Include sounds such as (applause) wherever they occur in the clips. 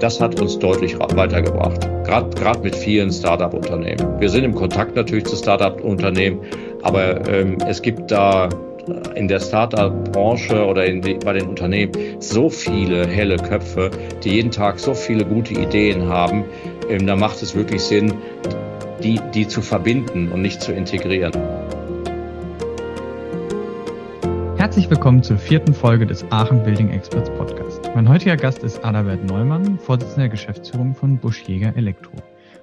das hat uns deutlich weitergebracht. Gerade mit vielen Startup-Unternehmen. Wir sind im Kontakt natürlich zu Startup-Unternehmen, aber ähm, es gibt da in der Startup-Branche oder die, bei den Unternehmen so viele helle Köpfe, die jeden Tag so viele gute Ideen haben. Ähm, da macht es wirklich Sinn, die, die zu verbinden und nicht zu integrieren. Herzlich willkommen zur vierten Folge des Aachen Building Experts Podcast. Mein heutiger Gast ist Adalbert Neumann, Vorsitzender der Geschäftsführung von Busch Jäger Elektro.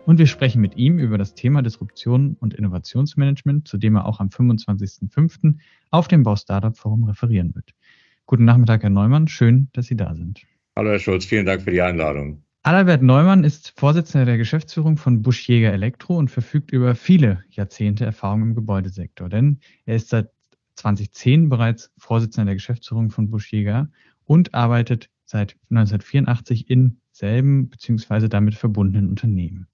Und wir sprechen mit ihm über das Thema Disruption und Innovationsmanagement, zu dem er auch am 25.05. auf dem Bau Startup Forum referieren wird. Guten Nachmittag, Herr Neumann. Schön, dass Sie da sind. Hallo, Herr Schulz. Vielen Dank für die Einladung. Adalbert Neumann ist Vorsitzender der Geschäftsführung von Busch Jäger Elektro und verfügt über viele Jahrzehnte Erfahrung im Gebäudesektor, denn er ist seit 2010 bereits Vorsitzender der Geschäftsführung von Busch Jäger und arbeitet seit 1984 in selben bzw. damit verbundenen Unternehmen.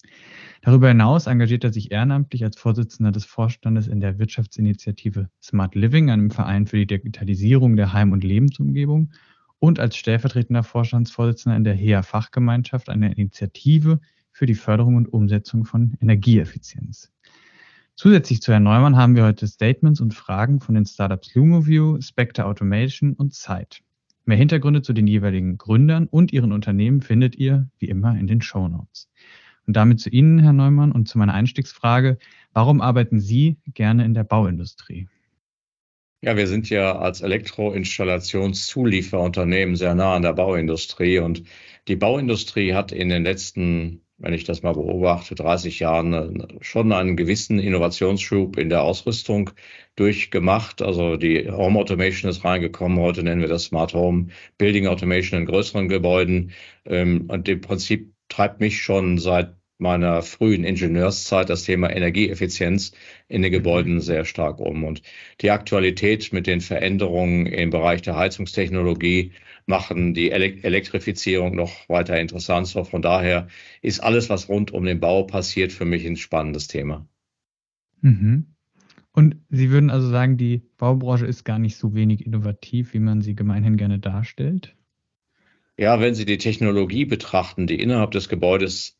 Darüber hinaus engagiert er sich ehrenamtlich als Vorsitzender des Vorstandes in der Wirtschaftsinitiative Smart Living, einem Verein für die Digitalisierung der Heim- und Lebensumgebung, und als stellvertretender Vorstandsvorsitzender in der HEA Fachgemeinschaft, einer Initiative für die Förderung und Umsetzung von Energieeffizienz. Zusätzlich zu Herrn Neumann haben wir heute Statements und Fragen von den Startups LumoView, Spectre Automation und Zeit. Mehr Hintergründe zu den jeweiligen Gründern und ihren Unternehmen findet ihr, wie immer, in den Show Notes. Und damit zu Ihnen, Herr Neumann, und zu meiner Einstiegsfrage. Warum arbeiten Sie gerne in der Bauindustrie? Ja, wir sind ja als Elektroinstallationszulieferunternehmen sehr nah an der Bauindustrie und die Bauindustrie hat in den letzten wenn ich das mal beobachte, 30 Jahren äh, schon einen gewissen Innovationsschub in der Ausrüstung durchgemacht. Also die Home Automation ist reingekommen. Heute nennen wir das Smart Home Building Automation in größeren Gebäuden. Ähm, und im Prinzip treibt mich schon seit meiner frühen Ingenieurszeit das Thema Energieeffizienz in den Gebäuden sehr stark um. Und die Aktualität mit den Veränderungen im Bereich der Heizungstechnologie machen die Elektrifizierung noch weiter interessant. So von daher ist alles, was rund um den Bau passiert, für mich ein spannendes Thema. Mhm. Und Sie würden also sagen, die Baubranche ist gar nicht so wenig innovativ, wie man sie gemeinhin gerne darstellt? Ja, wenn Sie die Technologie betrachten, die innerhalb des Gebäudes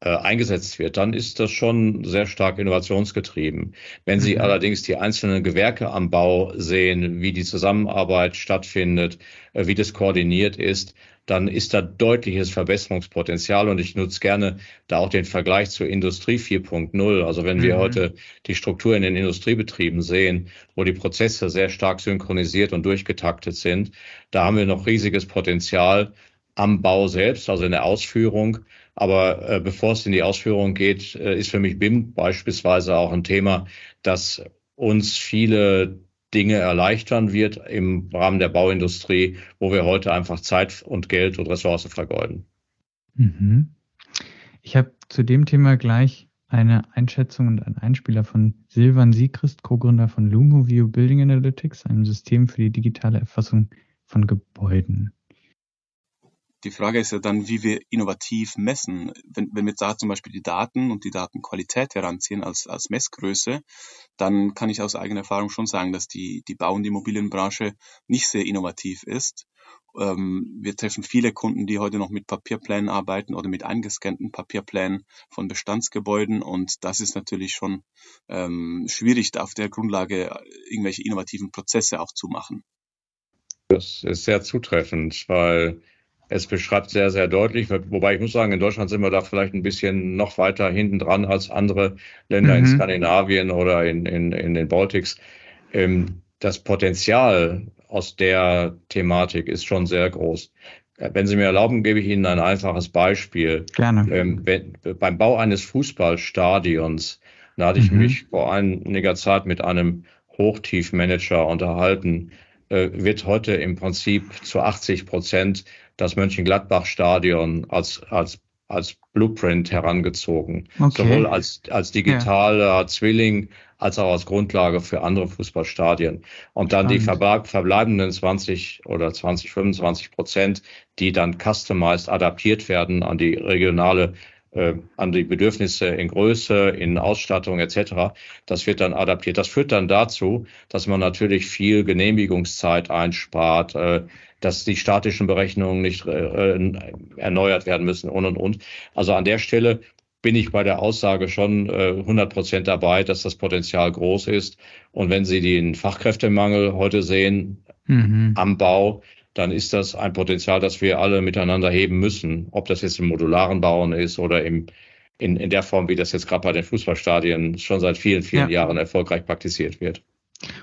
eingesetzt wird, dann ist das schon sehr stark innovationsgetrieben. Wenn Sie mhm. allerdings die einzelnen Gewerke am Bau sehen, wie die Zusammenarbeit stattfindet, äh, wie das koordiniert ist, dann ist da deutliches Verbesserungspotenzial und ich nutze gerne da auch den Vergleich zur Industrie 4.0. Also wenn wir mhm. heute die Struktur in den Industriebetrieben sehen, wo die Prozesse sehr stark synchronisiert und durchgetaktet sind, da haben wir noch riesiges Potenzial am Bau selbst, also in der Ausführung, aber äh, bevor es in die Ausführung geht, äh, ist für mich BIM beispielsweise auch ein Thema, das uns viele Dinge erleichtern wird im Rahmen der Bauindustrie, wo wir heute einfach Zeit und Geld und Ressourcen vergeuden. Mhm. Ich habe zu dem Thema gleich eine Einschätzung und einen Einspieler von Silvan Siegrist, Co-Gründer von LumoView Building Analytics, einem System für die digitale Erfassung von Gebäuden. Die Frage ist ja dann, wie wir innovativ messen. Wenn, wenn wir da zum Beispiel die Daten und die Datenqualität heranziehen als, als Messgröße, dann kann ich aus eigener Erfahrung schon sagen, dass die, die Bau- und Immobilienbranche nicht sehr innovativ ist. Ähm, wir treffen viele Kunden, die heute noch mit Papierplänen arbeiten oder mit eingescannten Papierplänen von Bestandsgebäuden und das ist natürlich schon ähm, schwierig, auf der Grundlage irgendwelche innovativen Prozesse auch zu machen. Das ist sehr zutreffend, weil es beschreibt sehr, sehr deutlich, wobei ich muss sagen, in Deutschland sind wir da vielleicht ein bisschen noch weiter hinten dran als andere Länder mhm. in Skandinavien oder in, in, in den Baltics. Ähm, das Potenzial aus der Thematik ist schon sehr groß. Äh, wenn Sie mir erlauben, gebe ich Ihnen ein einfaches Beispiel. Gerne. Ähm, wenn, beim Bau eines Fußballstadions, da hatte ich mhm. mich vor einiger Zeit mit einem Hochtiefmanager unterhalten, äh, wird heute im Prinzip zu 80 Prozent das Mönchengladbach-Stadion als, als, als Blueprint herangezogen. Okay. Sowohl als, als digitaler ja. Zwilling als auch als Grundlage für andere Fußballstadien. Und dann Spannend. die verbleibenden 20 oder 20, 25 Prozent, die dann customized adaptiert werden an die regionale an die Bedürfnisse in Größe, in Ausstattung etc. Das wird dann adaptiert. Das führt dann dazu, dass man natürlich viel Genehmigungszeit einspart, äh, dass die statischen Berechnungen nicht äh, erneuert werden müssen und und und. Also an der Stelle bin ich bei der Aussage schon äh, 100 Prozent dabei, dass das Potenzial groß ist. Und wenn Sie den Fachkräftemangel heute sehen mhm. am Bau, dann ist das ein Potenzial, das wir alle miteinander heben müssen. Ob das jetzt im modularen Bauen ist oder im, in, in der Form, wie das jetzt gerade bei den Fußballstadien schon seit vielen, vielen ja. Jahren erfolgreich praktiziert wird.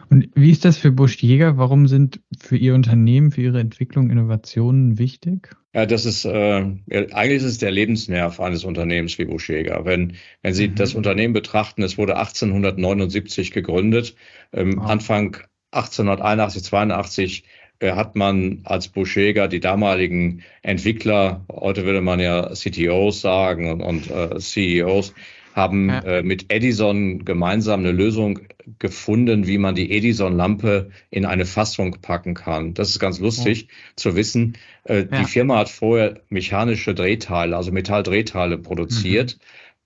Und wie ist das für Busch Jäger? Warum sind für Ihr Unternehmen, für Ihre Entwicklung Innovationen wichtig? Ja, das ist äh, eigentlich ist es der Lebensnerv eines Unternehmens wie Busch Jäger. Wenn, wenn Sie mhm. das Unternehmen betrachten, es wurde 1879 gegründet. Ähm, oh. Anfang 1881, 82 äh, hat man als Buschäger die damaligen Entwickler, heute würde man ja CTOs sagen und, und äh, CEOs, haben ja. äh, mit Edison gemeinsam eine Lösung gefunden, wie man die Edison-Lampe in eine Fassung packen kann. Das ist ganz lustig ja. zu wissen. Äh, ja. Die Firma hat vorher mechanische Drehteile, also Metalldrehteile produziert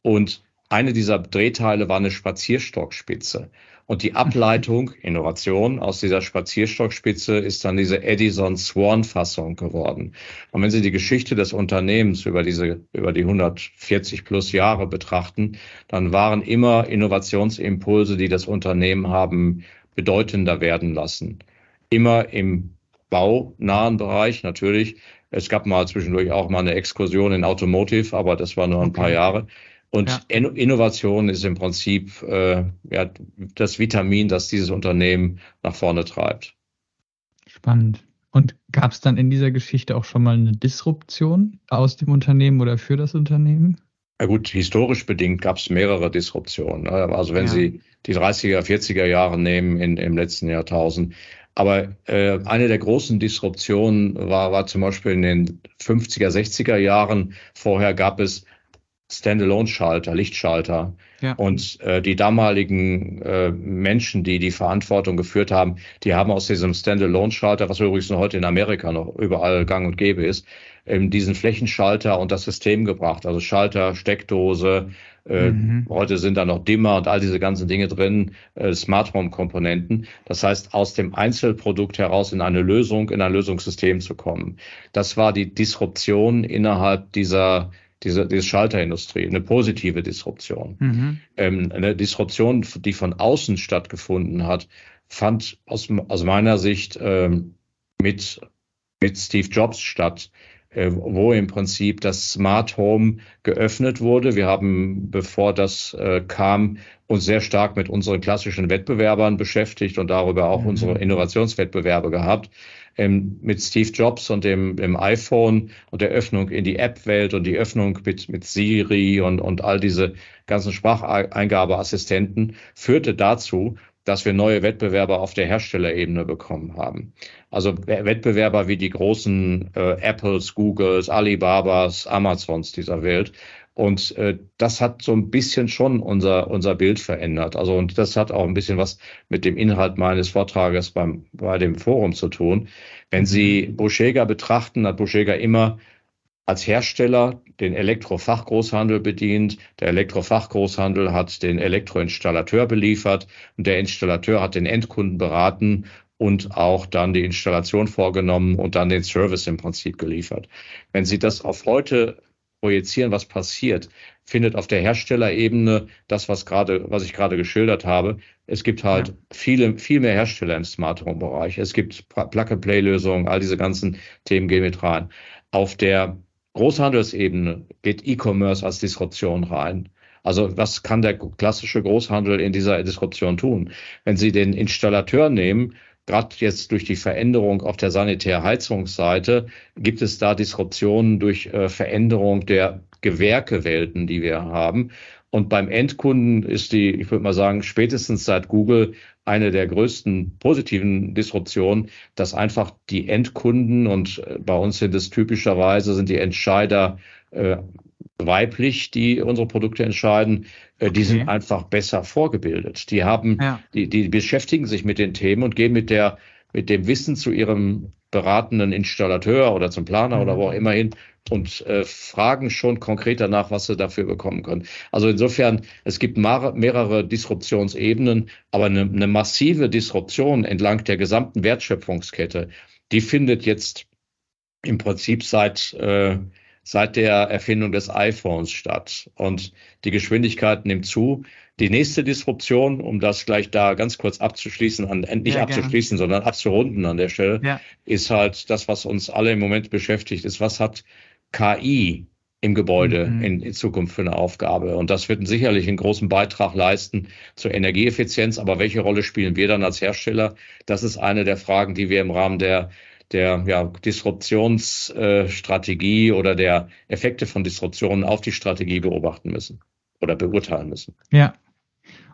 mhm. und eine dieser Drehteile war eine Spazierstockspitze. Und die Ableitung, Innovation aus dieser Spazierstockspitze ist dann diese Edison Swan-Fassung geworden. Und wenn Sie die Geschichte des Unternehmens über diese, über die 140 plus Jahre betrachten, dann waren immer Innovationsimpulse, die das Unternehmen haben bedeutender werden lassen. Immer im baunahen Bereich natürlich. Es gab mal zwischendurch auch mal eine Exkursion in Automotive, aber das war nur ein okay. paar Jahre. Und ja. Innovation ist im Prinzip äh, ja, das Vitamin, das dieses Unternehmen nach vorne treibt. Spannend. Und gab es dann in dieser Geschichte auch schon mal eine Disruption aus dem Unternehmen oder für das Unternehmen? Ja gut, historisch bedingt gab es mehrere Disruptionen. Ne? Also wenn ja. Sie die 30er, 40er Jahre nehmen in, im letzten Jahrtausend. Aber äh, eine der großen Disruptionen war, war zum Beispiel in den 50er, 60er Jahren. Vorher gab es Standalone-Schalter, Lichtschalter. Ja. Und äh, die damaligen äh, Menschen, die die Verantwortung geführt haben, die haben aus diesem Standalone-Schalter, was übrigens heute in Amerika noch überall gang und gäbe ist, ähm, diesen Flächenschalter und das System gebracht. Also Schalter, Steckdose, äh, mhm. heute sind da noch Dimmer und all diese ganzen Dinge drin, äh, Smart Home-Komponenten. Das heißt, aus dem Einzelprodukt heraus in eine Lösung, in ein Lösungssystem zu kommen. Das war die Disruption innerhalb dieser diese, diese Schalterindustrie, eine positive Disruption. Mhm. Ähm, eine Disruption, die von außen stattgefunden hat, fand aus, aus meiner Sicht ähm, mit, mit Steve Jobs statt, wo im Prinzip das Smart Home geöffnet wurde. Wir haben, bevor das äh, kam, uns sehr stark mit unseren klassischen Wettbewerbern beschäftigt und darüber auch mhm. unsere Innovationswettbewerbe gehabt ähm, mit Steve Jobs und dem, dem iPhone und der Öffnung in die App-Welt und die Öffnung mit, mit Siri und, und all diese ganzen Spracheingabeassistenten führte dazu, dass wir neue Wettbewerber auf der Herstellerebene bekommen haben. Also Wettbewerber wie die großen äh, Apples, Googles, Alibabas, Amazons dieser Welt. Und äh, das hat so ein bisschen schon unser, unser Bild verändert. Also, und das hat auch ein bisschen was mit dem Inhalt meines Vortrages beim, bei dem Forum zu tun. Wenn Sie Boschega betrachten, hat Boschega immer als Hersteller den Elektrofachgroßhandel bedient. Der Elektrofachgroßhandel hat den Elektroinstallateur beliefert und der Installateur hat den Endkunden beraten und auch dann die Installation vorgenommen und dann den Service im Prinzip geliefert. Wenn Sie das auf heute projizieren, was passiert, findet auf der Herstellerebene das, was gerade, was ich gerade geschildert habe. Es gibt halt ja. viele, viel mehr Hersteller im Smart Home Bereich. Es gibt Plug-and-Play-Lösungen, all diese ganzen Themen gehen mit rein. Auf der Großhandelsebene geht E-Commerce als Disruption rein. Also was kann der klassische Großhandel in dieser Disruption tun? Wenn Sie den Installateur nehmen, gerade jetzt durch die Veränderung auf der Sanitärheizungsseite gibt es da Disruptionen durch äh, Veränderung der Gewerkewelten, die wir haben. Und beim Endkunden ist die, ich würde mal sagen, spätestens seit Google eine der größten positiven Disruptionen, dass einfach die Endkunden und äh, bei uns sind es typischerweise sind die Entscheider äh, weiblich, die unsere Produkte entscheiden, äh, die sind einfach besser vorgebildet. Die haben, ja. die, die beschäftigen sich mit den Themen und gehen mit der, mit dem Wissen zu ihrem beratenden Installateur oder zum Planer oder wo auch mhm. immer hin und äh, fragen schon konkret danach, was sie dafür bekommen können. Also insofern, es gibt mehrere Disruptionsebenen, aber eine, eine massive Disruption entlang der gesamten Wertschöpfungskette, die findet jetzt im Prinzip seit äh, seit der Erfindung des iPhones statt. Und die Geschwindigkeit nimmt zu. Die nächste Disruption, um das gleich da ganz kurz abzuschließen, an, nicht ja, abzuschließen, sondern abzurunden an der Stelle, ja. ist halt das, was uns alle im Moment beschäftigt, ist, was hat KI im Gebäude mhm. in, in, Zukunft für eine Aufgabe. Und das wird sicherlich einen großen Beitrag leisten zur Energieeffizienz. Aber welche Rolle spielen wir dann als Hersteller? Das ist eine der Fragen, die wir im Rahmen der der ja, Disruptionsstrategie oder der Effekte von Disruptionen auf die Strategie beobachten müssen oder beurteilen müssen. Ja.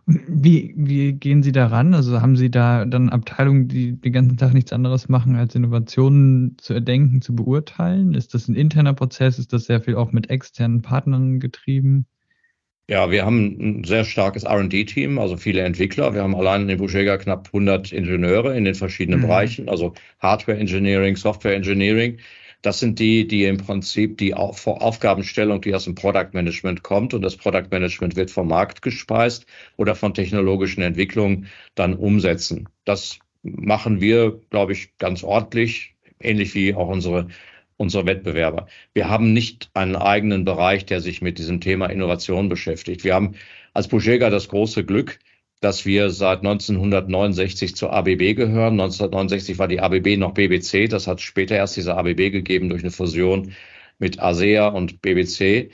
Wie, wie gehen Sie daran? Also haben Sie da dann Abteilungen, die den ganzen Tag nichts anderes machen, als Innovationen zu erdenken, zu beurteilen? Ist das ein interner Prozess? Ist das sehr viel auch mit externen Partnern getrieben? Ja, wir haben ein sehr starkes R&D-Team, also viele Entwickler. Wir haben allein in Buschega knapp 100 Ingenieure in den verschiedenen mhm. Bereichen, also Hardware Engineering, Software Engineering. Das sind die, die im Prinzip die Aufgabenstellung, die aus dem Product Management kommt und das Product Management wird vom Markt gespeist oder von technologischen Entwicklungen dann umsetzen. Das machen wir, glaube ich, ganz ordentlich, ähnlich wie auch unsere unsere Wettbewerber. Wir haben nicht einen eigenen Bereich, der sich mit diesem Thema Innovation beschäftigt. Wir haben als Bujega das große Glück, dass wir seit 1969 zur ABB gehören. 1969 war die ABB noch BBC. Das hat später erst diese ABB gegeben durch eine Fusion mit ASEA und BBC.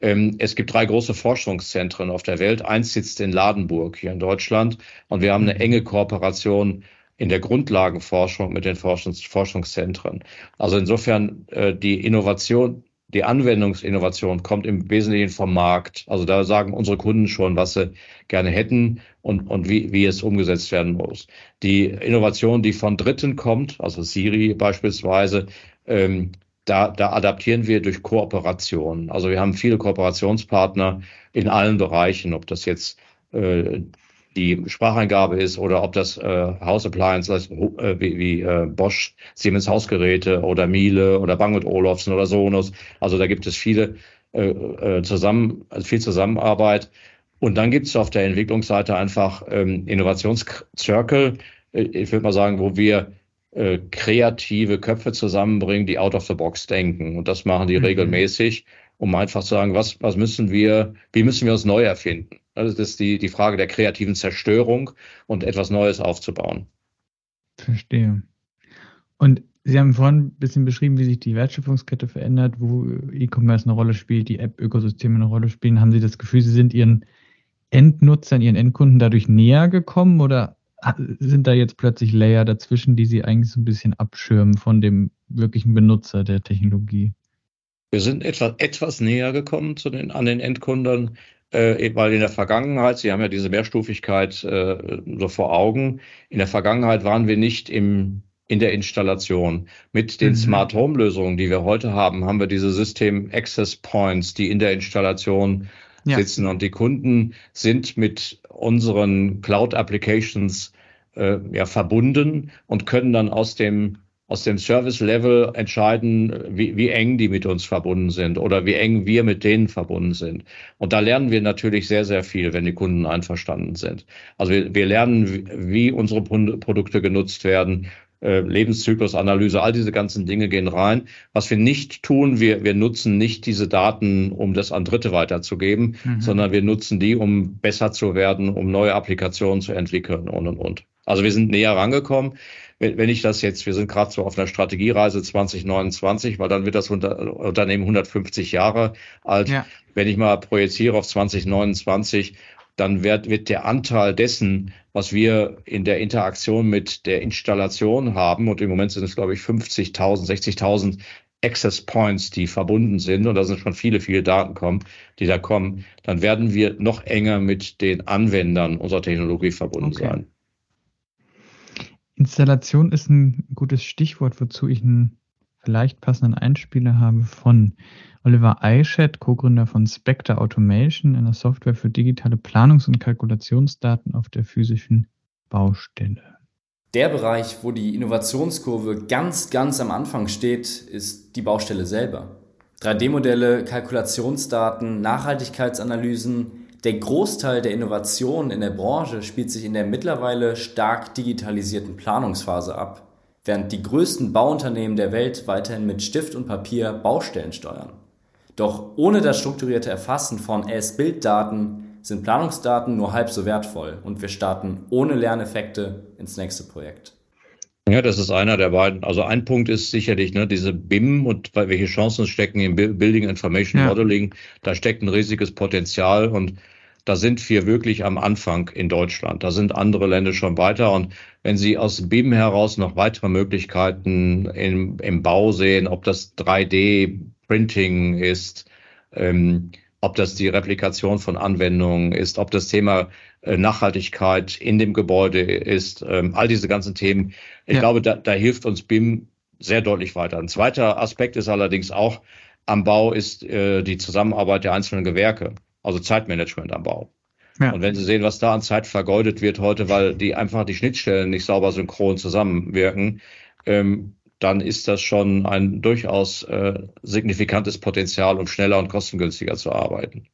Ähm, es gibt drei große Forschungszentren auf der Welt. Eins sitzt in Ladenburg hier in Deutschland und wir haben eine enge Kooperation in der Grundlagenforschung mit den Forschungs Forschungszentren. Also insofern äh, die Innovation, die Anwendungsinnovation kommt im Wesentlichen vom Markt. Also da sagen unsere Kunden schon, was sie gerne hätten und, und wie, wie es umgesetzt werden muss. Die Innovation, die von Dritten kommt, also Siri beispielsweise, ähm, da, da adaptieren wir durch Kooperation. Also wir haben viele Kooperationspartner in allen Bereichen, ob das jetzt äh, die Spracheingabe ist oder ob das äh, House Appliances äh, wie, wie äh, Bosch, Siemens Hausgeräte oder Miele oder Bang Olufsen oder Sonos. Also da gibt es viele äh, äh, zusammen, also viel Zusammenarbeit. Und dann gibt es auf der Entwicklungsseite einfach ähm, Innovationszirkel, äh, ich würde mal sagen, wo wir äh, kreative Köpfe zusammenbringen, die out of the box denken. Und das machen die mhm. regelmäßig, um einfach zu sagen, was, was müssen wir, wie müssen wir uns neu erfinden? Also das ist die, die Frage der kreativen Zerstörung und etwas Neues aufzubauen. Verstehe. Und Sie haben vorhin ein bisschen beschrieben, wie sich die Wertschöpfungskette verändert, wo E-Commerce eine Rolle spielt, die App-Ökosysteme eine Rolle spielen. Haben Sie das Gefühl, Sie sind Ihren Endnutzern, Ihren Endkunden dadurch näher gekommen oder sind da jetzt plötzlich Layer dazwischen, die Sie eigentlich so ein bisschen abschirmen von dem wirklichen Benutzer der Technologie? Wir sind etwas, etwas näher gekommen zu den, an den Endkunden äh, weil in der Vergangenheit, Sie haben ja diese Mehrstufigkeit äh, so vor Augen, in der Vergangenheit waren wir nicht im, in der Installation. Mit den mhm. Smart Home Lösungen, die wir heute haben, haben wir diese System Access Points, die in der Installation ja. sitzen und die Kunden sind mit unseren Cloud Applications äh, ja verbunden und können dann aus dem aus dem Service-Level entscheiden, wie, wie eng die mit uns verbunden sind oder wie eng wir mit denen verbunden sind. Und da lernen wir natürlich sehr, sehr viel, wenn die Kunden einverstanden sind. Also wir, wir lernen, wie unsere Produkte genutzt werden, äh, Lebenszyklusanalyse, all diese ganzen Dinge gehen rein. Was wir nicht tun, wir, wir nutzen nicht diese Daten, um das an Dritte weiterzugeben, mhm. sondern wir nutzen die, um besser zu werden, um neue Applikationen zu entwickeln und, und, und. Also wir sind näher rangekommen wenn ich das jetzt, wir sind gerade so auf einer Strategiereise 2029, weil dann wird das Unternehmen 150 Jahre alt. Ja. Wenn ich mal projiziere auf 2029, dann wird, wird der Anteil dessen, was wir in der Interaktion mit der Installation haben, und im Moment sind es, glaube ich, 50.000, 60.000 Access Points, die verbunden sind, und da sind schon viele, viele Daten kommen, die da kommen, dann werden wir noch enger mit den Anwendern unserer Technologie verbunden okay. sein. Installation ist ein gutes Stichwort, wozu ich einen vielleicht passenden Einspieler habe von Oliver Eichett, Co-Gründer von Spectre Automation, einer Software für digitale Planungs- und Kalkulationsdaten auf der physischen Baustelle. Der Bereich, wo die Innovationskurve ganz, ganz am Anfang steht, ist die Baustelle selber. 3D-Modelle, Kalkulationsdaten, Nachhaltigkeitsanalysen, der Großteil der Innovationen in der Branche spielt sich in der mittlerweile stark digitalisierten Planungsphase ab, während die größten Bauunternehmen der Welt weiterhin mit Stift und Papier Baustellen steuern. Doch ohne das strukturierte Erfassen von S-Bilddaten sind Planungsdaten nur halb so wertvoll und wir starten ohne Lerneffekte ins nächste Projekt. Ja, das ist einer der beiden. Also ein Punkt ist sicherlich ne, diese BIM und welche Chancen stecken im Building Information ja. Modeling. Da steckt ein riesiges Potenzial und da sind wir wirklich am Anfang in Deutschland. Da sind andere Länder schon weiter. Und wenn Sie aus BIM heraus noch weitere Möglichkeiten im, im Bau sehen, ob das 3D-Printing ist, ähm, ob das die Replikation von Anwendungen ist, ob das Thema Nachhaltigkeit in dem Gebäude ist, ähm, all diese ganzen Themen. Ich ja. glaube, da, da hilft uns BIM sehr deutlich weiter. Ein zweiter Aspekt ist allerdings auch am Bau ist äh, die Zusammenarbeit der einzelnen Gewerke, also Zeitmanagement am Bau. Ja. Und wenn Sie sehen, was da an Zeit vergeudet wird heute, weil die einfach die Schnittstellen nicht sauber synchron zusammenwirken, ähm, dann ist das schon ein durchaus äh, signifikantes Potenzial, um schneller und kostengünstiger zu arbeiten.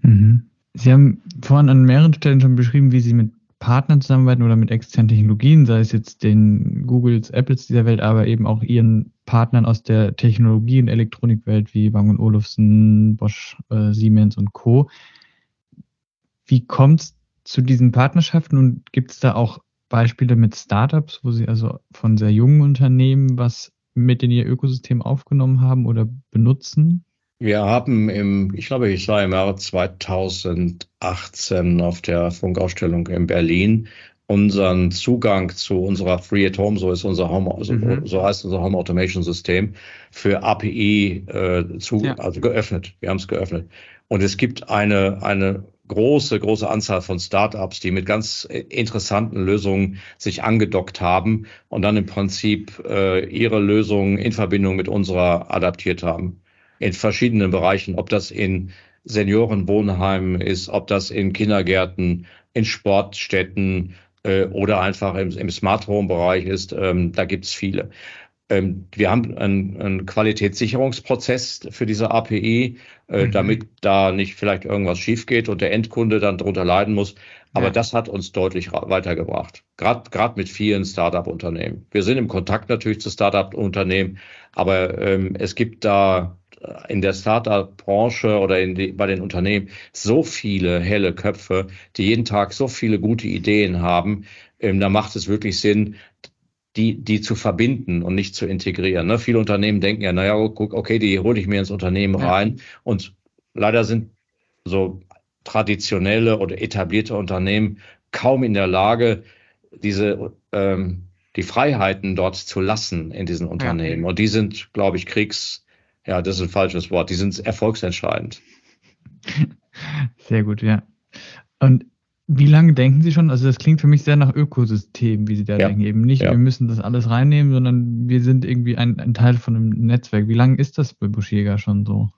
Mhm. Sie haben vorhin an mehreren Stellen schon beschrieben, wie Sie mit Partnern zusammenarbeiten oder mit externen Technologien, sei es jetzt den Googles, Apples dieser Welt, aber eben auch Ihren Partnern aus der Technologie- und Elektronikwelt wie Bang Olufsen, Bosch, äh, Siemens und Co. Wie kommt es zu diesen Partnerschaften und gibt es da auch Beispiele mit Startups, wo Sie also von sehr jungen Unternehmen was mit in Ihr Ökosystem aufgenommen haben oder benutzen? Wir haben im, ich glaube, ich war im Jahre 2018 auf der Funkausstellung in Berlin unseren Zugang zu unserer Free at Home, so ist unser Home, so, mhm. so heißt unser Home Automation System, für API äh, zu, ja. also geöffnet. Wir haben es geöffnet. Und es gibt eine, eine große, große Anzahl von Startups, die mit ganz interessanten Lösungen sich angedockt haben und dann im Prinzip äh, ihre Lösungen in Verbindung mit unserer adaptiert haben in verschiedenen Bereichen, ob das in Seniorenwohnheimen ist, ob das in Kindergärten, in Sportstätten äh, oder einfach im, im Smart Home Bereich ist. Ähm, da gibt es viele. Ähm, wir haben einen, einen, Qualitätssicherungsprozess für diese API, äh, mhm. damit da nicht vielleicht irgendwas schief geht und der Endkunde dann darunter leiden muss. Aber ja. das hat uns deutlich weitergebracht. Gerade mit vielen Startup-Unternehmen. Wir sind im Kontakt natürlich zu Startup-Unternehmen, aber ähm, es gibt da in der Startup-Branche oder die, bei den Unternehmen so viele helle Köpfe, die jeden Tag so viele gute Ideen haben, ähm, da macht es wirklich Sinn, die, die zu verbinden und nicht zu integrieren. Ne? Viele Unternehmen denken ja, naja, guck, okay, die hole ich mir ins Unternehmen ja. rein. Und leider sind so traditionelle oder etablierte Unternehmen kaum in der Lage, diese ähm, die Freiheiten dort zu lassen in diesen Unternehmen. Ja. Und die sind, glaube ich, kriegs ja, das ist ein falsches Wort. Die sind erfolgsentscheidend. (laughs) Sehr gut, ja. Und wie lange denken Sie schon? Also das klingt für mich sehr nach Ökosystem, wie Sie da ja. denken. Eben nicht, ja. wir müssen das alles reinnehmen, sondern wir sind irgendwie ein, ein Teil von einem Netzwerk. Wie lange ist das bei Buschjäger schon so?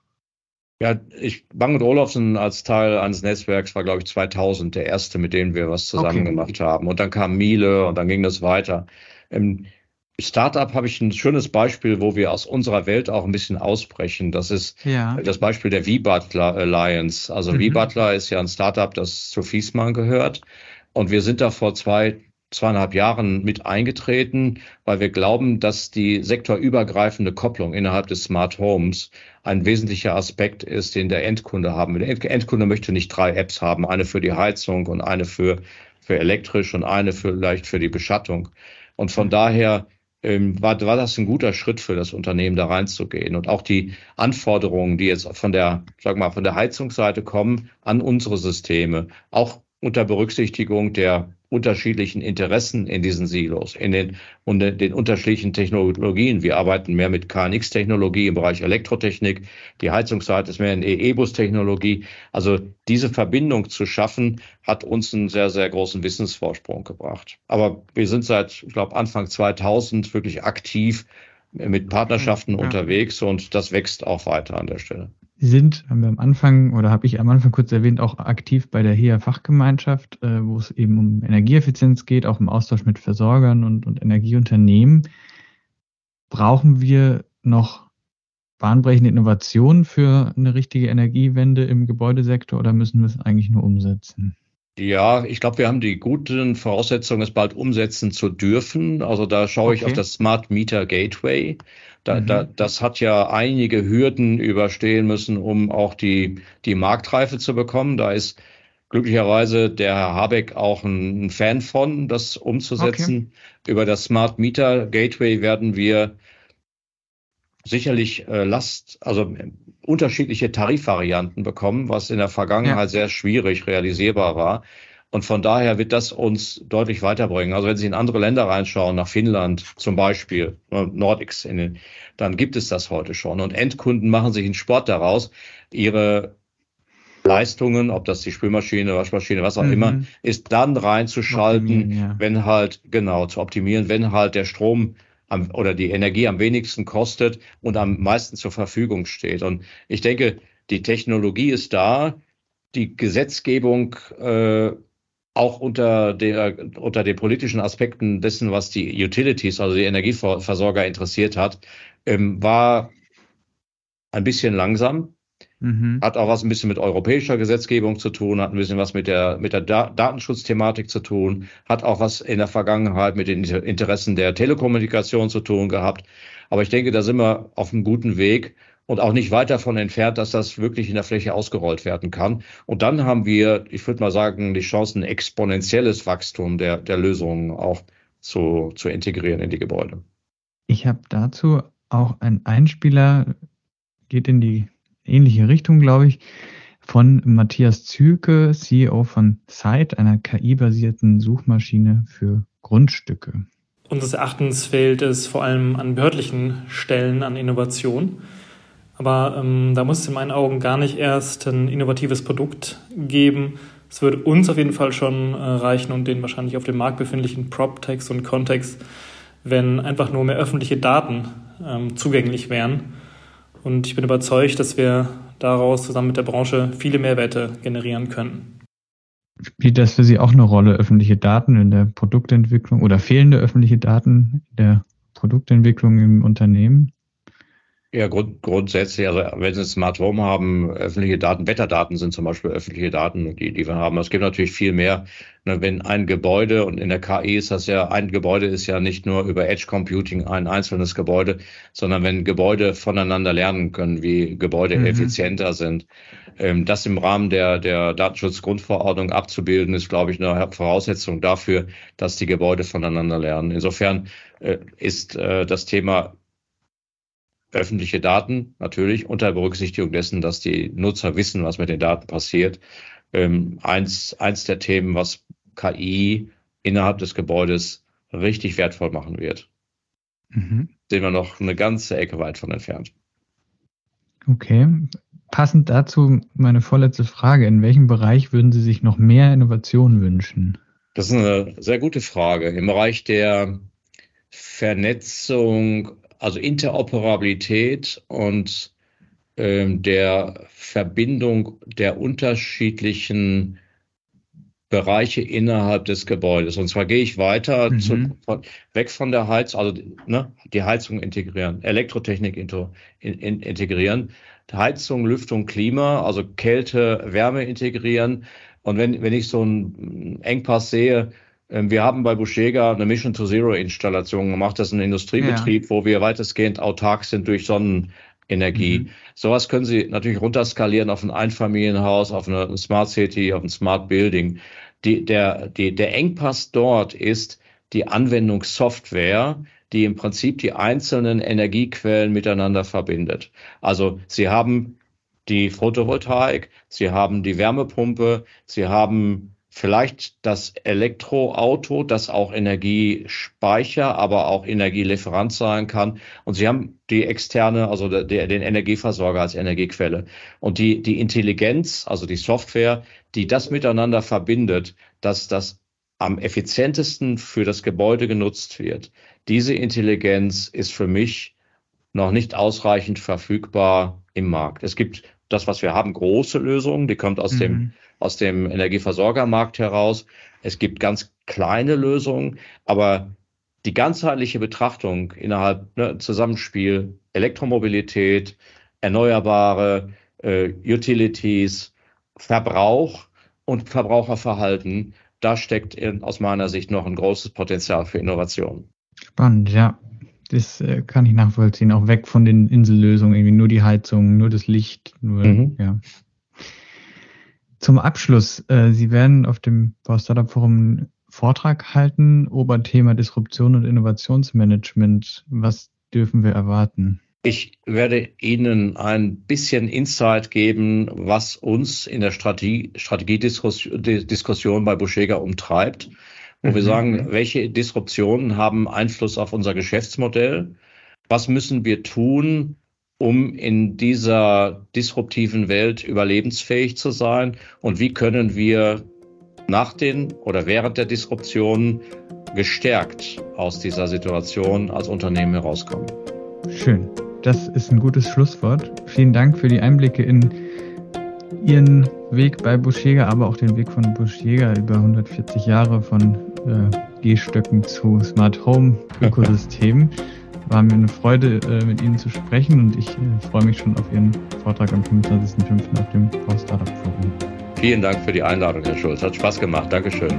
Ja, ich, Bang und Olufsen als Teil eines Netzwerks war, glaube ich, 2000 der erste, mit dem wir was zusammen okay. gemacht haben. Und dann kam Miele und dann ging das weiter. Ähm, Startup habe ich ein schönes Beispiel, wo wir aus unserer Welt auch ein bisschen ausbrechen. Das ist ja. das Beispiel der V-Butler Alliance. Also mhm. V-Butler ist ja ein Startup, das zu Fiesmann gehört. Und wir sind da vor zwei, zweieinhalb Jahren mit eingetreten, weil wir glauben, dass die sektorübergreifende Kopplung innerhalb des Smart Homes ein wesentlicher Aspekt ist, den der Endkunde haben will. Der Endkunde möchte nicht drei Apps haben, eine für die Heizung und eine für, für elektrisch und eine vielleicht für die Beschattung. Und von daher ähm, war, war das ein guter Schritt für das Unternehmen, da reinzugehen. Und auch die Anforderungen, die jetzt von der, sag mal, von der Heizungsseite kommen an unsere Systeme, auch unter Berücksichtigung der unterschiedlichen Interessen in diesen Silos, in den, und den unterschiedlichen Technologien. Wir arbeiten mehr mit KNX-Technologie im Bereich Elektrotechnik. Die Heizungsseite ist mehr in EEBUS-Technologie. Also diese Verbindung zu schaffen, hat uns einen sehr, sehr großen Wissensvorsprung gebracht. Aber wir sind seit, ich glaube, Anfang 2000 wirklich aktiv mit Partnerschaften ja. unterwegs und das wächst auch weiter an der Stelle. Sie sind, haben wir am Anfang oder habe ich am Anfang kurz erwähnt, auch aktiv bei der HEA Fachgemeinschaft, äh, wo es eben um Energieeffizienz geht, auch im Austausch mit Versorgern und, und Energieunternehmen. Brauchen wir noch bahnbrechende Innovationen für eine richtige Energiewende im Gebäudesektor oder müssen wir es eigentlich nur umsetzen? Ja, ich glaube, wir haben die guten Voraussetzungen, es bald umsetzen zu dürfen. Also da schaue okay. ich auf das Smart Meter Gateway. Da, mhm. da, das hat ja einige Hürden überstehen müssen, um auch die, die Marktreife zu bekommen. Da ist glücklicherweise der Herr Habeck auch ein, Fan von, das umzusetzen. Okay. Über das Smart Meter Gateway werden wir sicherlich äh, Last, also unterschiedliche Tarifvarianten bekommen, was in der Vergangenheit ja. sehr schwierig realisierbar war. Und von daher wird das uns deutlich weiterbringen. Also wenn Sie in andere Länder reinschauen, nach Finnland zum Beispiel, äh, Nordics, den, dann gibt es das heute schon. Und Endkunden machen sich einen Sport daraus, ihre Leistungen, ob das die Spülmaschine, Waschmaschine, was auch mhm. immer, ist dann reinzuschalten, ja. wenn halt, genau, zu optimieren, wenn halt der Strom am, oder die Energie am wenigsten kostet und am meisten zur Verfügung steht. Und ich denke, die Technologie ist da, die Gesetzgebung äh, auch unter, der, unter den politischen Aspekten dessen, was die Utilities, also die Energieversorger interessiert hat, ähm, war ein bisschen langsam. Mhm. Hat auch was ein bisschen mit europäischer Gesetzgebung zu tun, hat ein bisschen was mit der, mit der da Datenschutzthematik zu tun, hat auch was in der Vergangenheit mit den Interessen der Telekommunikation zu tun gehabt. Aber ich denke, da sind wir auf einem guten Weg und auch nicht weit davon entfernt, dass das wirklich in der Fläche ausgerollt werden kann. Und dann haben wir, ich würde mal sagen, die Chance, ein exponentielles Wachstum der, der Lösungen auch zu, zu integrieren in die Gebäude. Ich habe dazu auch einen Einspieler, geht in die ähnliche Richtung, glaube ich, von Matthias Zülke, CEO von Site, einer KI-basierten Suchmaschine für Grundstücke. Unseres Erachtens fehlt es vor allem an behördlichen Stellen an Innovation. Aber ähm, da muss es in meinen Augen gar nicht erst ein innovatives Produkt geben. Es würde uns auf jeden Fall schon äh, reichen und den wahrscheinlich auf dem Markt befindlichen Prop-Text und Kontext, wenn einfach nur mehr öffentliche Daten ähm, zugänglich wären und ich bin überzeugt, dass wir daraus zusammen mit der Branche viele Mehrwerte generieren können. Spielt das für Sie auch eine Rolle, öffentliche Daten in der Produktentwicklung oder fehlende öffentliche Daten in der Produktentwicklung im Unternehmen? Ja, grund, grundsätzlich, also wenn Sie ein Smart Home haben, öffentliche Daten, Wetterdaten sind zum Beispiel öffentliche Daten, die, die wir haben. Es gibt natürlich viel mehr. Ne, wenn ein Gebäude, und in der KI ist das ja, ein Gebäude ist ja nicht nur über Edge Computing ein einzelnes Gebäude, sondern wenn Gebäude voneinander lernen können, wie Gebäude mhm. effizienter sind. Ähm, das im Rahmen der, der Datenschutzgrundverordnung abzubilden, ist, glaube ich, eine Voraussetzung dafür, dass die Gebäude voneinander lernen. Insofern äh, ist äh, das Thema öffentliche Daten natürlich unter Berücksichtigung dessen, dass die Nutzer wissen, was mit den Daten passiert. Ähm, eins, eins der Themen, was KI innerhalb des Gebäudes richtig wertvoll machen wird. Mhm. Sind wir noch eine ganze Ecke weit von entfernt. Okay. Passend dazu meine vorletzte Frage. In welchem Bereich würden Sie sich noch mehr Innovation wünschen? Das ist eine sehr gute Frage. Im Bereich der Vernetzung also Interoperabilität und ähm, der Verbindung der unterschiedlichen Bereiche innerhalb des Gebäudes. Und zwar gehe ich weiter mhm. zu, von, weg von der Heizung, also ne, die Heizung integrieren, Elektrotechnik into, in, in, integrieren, Heizung, Lüftung, Klima, also Kälte, Wärme integrieren. Und wenn, wenn ich so einen Engpass sehe, wir haben bei Buschega eine Mission to Zero Installation gemacht. Das ist ein Industriebetrieb, ja. wo wir weitestgehend autark sind durch Sonnenenergie. Mhm. Sowas können Sie natürlich runterskalieren auf ein Einfamilienhaus, auf eine Smart City, auf ein Smart Building. Die, der, die, der Engpass dort ist die Anwendungssoftware, die im Prinzip die einzelnen Energiequellen miteinander verbindet. Also Sie haben die Photovoltaik, Sie haben die Wärmepumpe, Sie haben vielleicht das Elektroauto, das auch Energiespeicher, aber auch Energielieferant sein kann. Und Sie haben die externe, also der, den Energieversorger als Energiequelle. Und die, die Intelligenz, also die Software, die das miteinander verbindet, dass das am effizientesten für das Gebäude genutzt wird. Diese Intelligenz ist für mich noch nicht ausreichend verfügbar im Markt. Es gibt das, was wir haben, große Lösungen. Die kommt aus mhm. dem, aus dem Energieversorgermarkt heraus. Es gibt ganz kleine Lösungen, aber die ganzheitliche Betrachtung innerhalb ne, Zusammenspiel Elektromobilität, Erneuerbare, äh, Utilities, Verbrauch und Verbraucherverhalten, da steckt in, aus meiner Sicht noch ein großes Potenzial für Innovation. Spannend, ja. Das äh, kann ich nachvollziehen. Auch weg von den Insellösungen, irgendwie nur die Heizung, nur das Licht, nur, mhm. ja. Zum Abschluss, äh, Sie werden auf dem Bau Startup Forum Vortrag halten, Oberthema Disruption und Innovationsmanagement. Was dürfen wir erwarten? Ich werde Ihnen ein bisschen Insight geben, was uns in der Strategie, Strategiediskussion bei Buschega umtreibt, wo mhm. wir sagen, welche Disruptionen haben Einfluss auf unser Geschäftsmodell? Was müssen wir tun, um in dieser disruptiven Welt überlebensfähig zu sein? Und wie können wir nach den oder während der Disruption gestärkt aus dieser Situation als Unternehmen herauskommen. Schön. Das ist ein gutes Schlusswort. Vielen Dank für die Einblicke in Ihren Weg bei Buschjäger, aber auch den Weg von Buschjäger über 140 Jahre von äh, Gehstöcken zu Smart Home Ökosystemen. (laughs) War mir eine Freude, äh, mit Ihnen zu sprechen und ich äh, freue mich schon auf Ihren Vortrag am 25.05. auf dem Post Startup Forum. Vielen Dank für die Einladung, Herr Schulz. Hat Spaß gemacht. Dankeschön.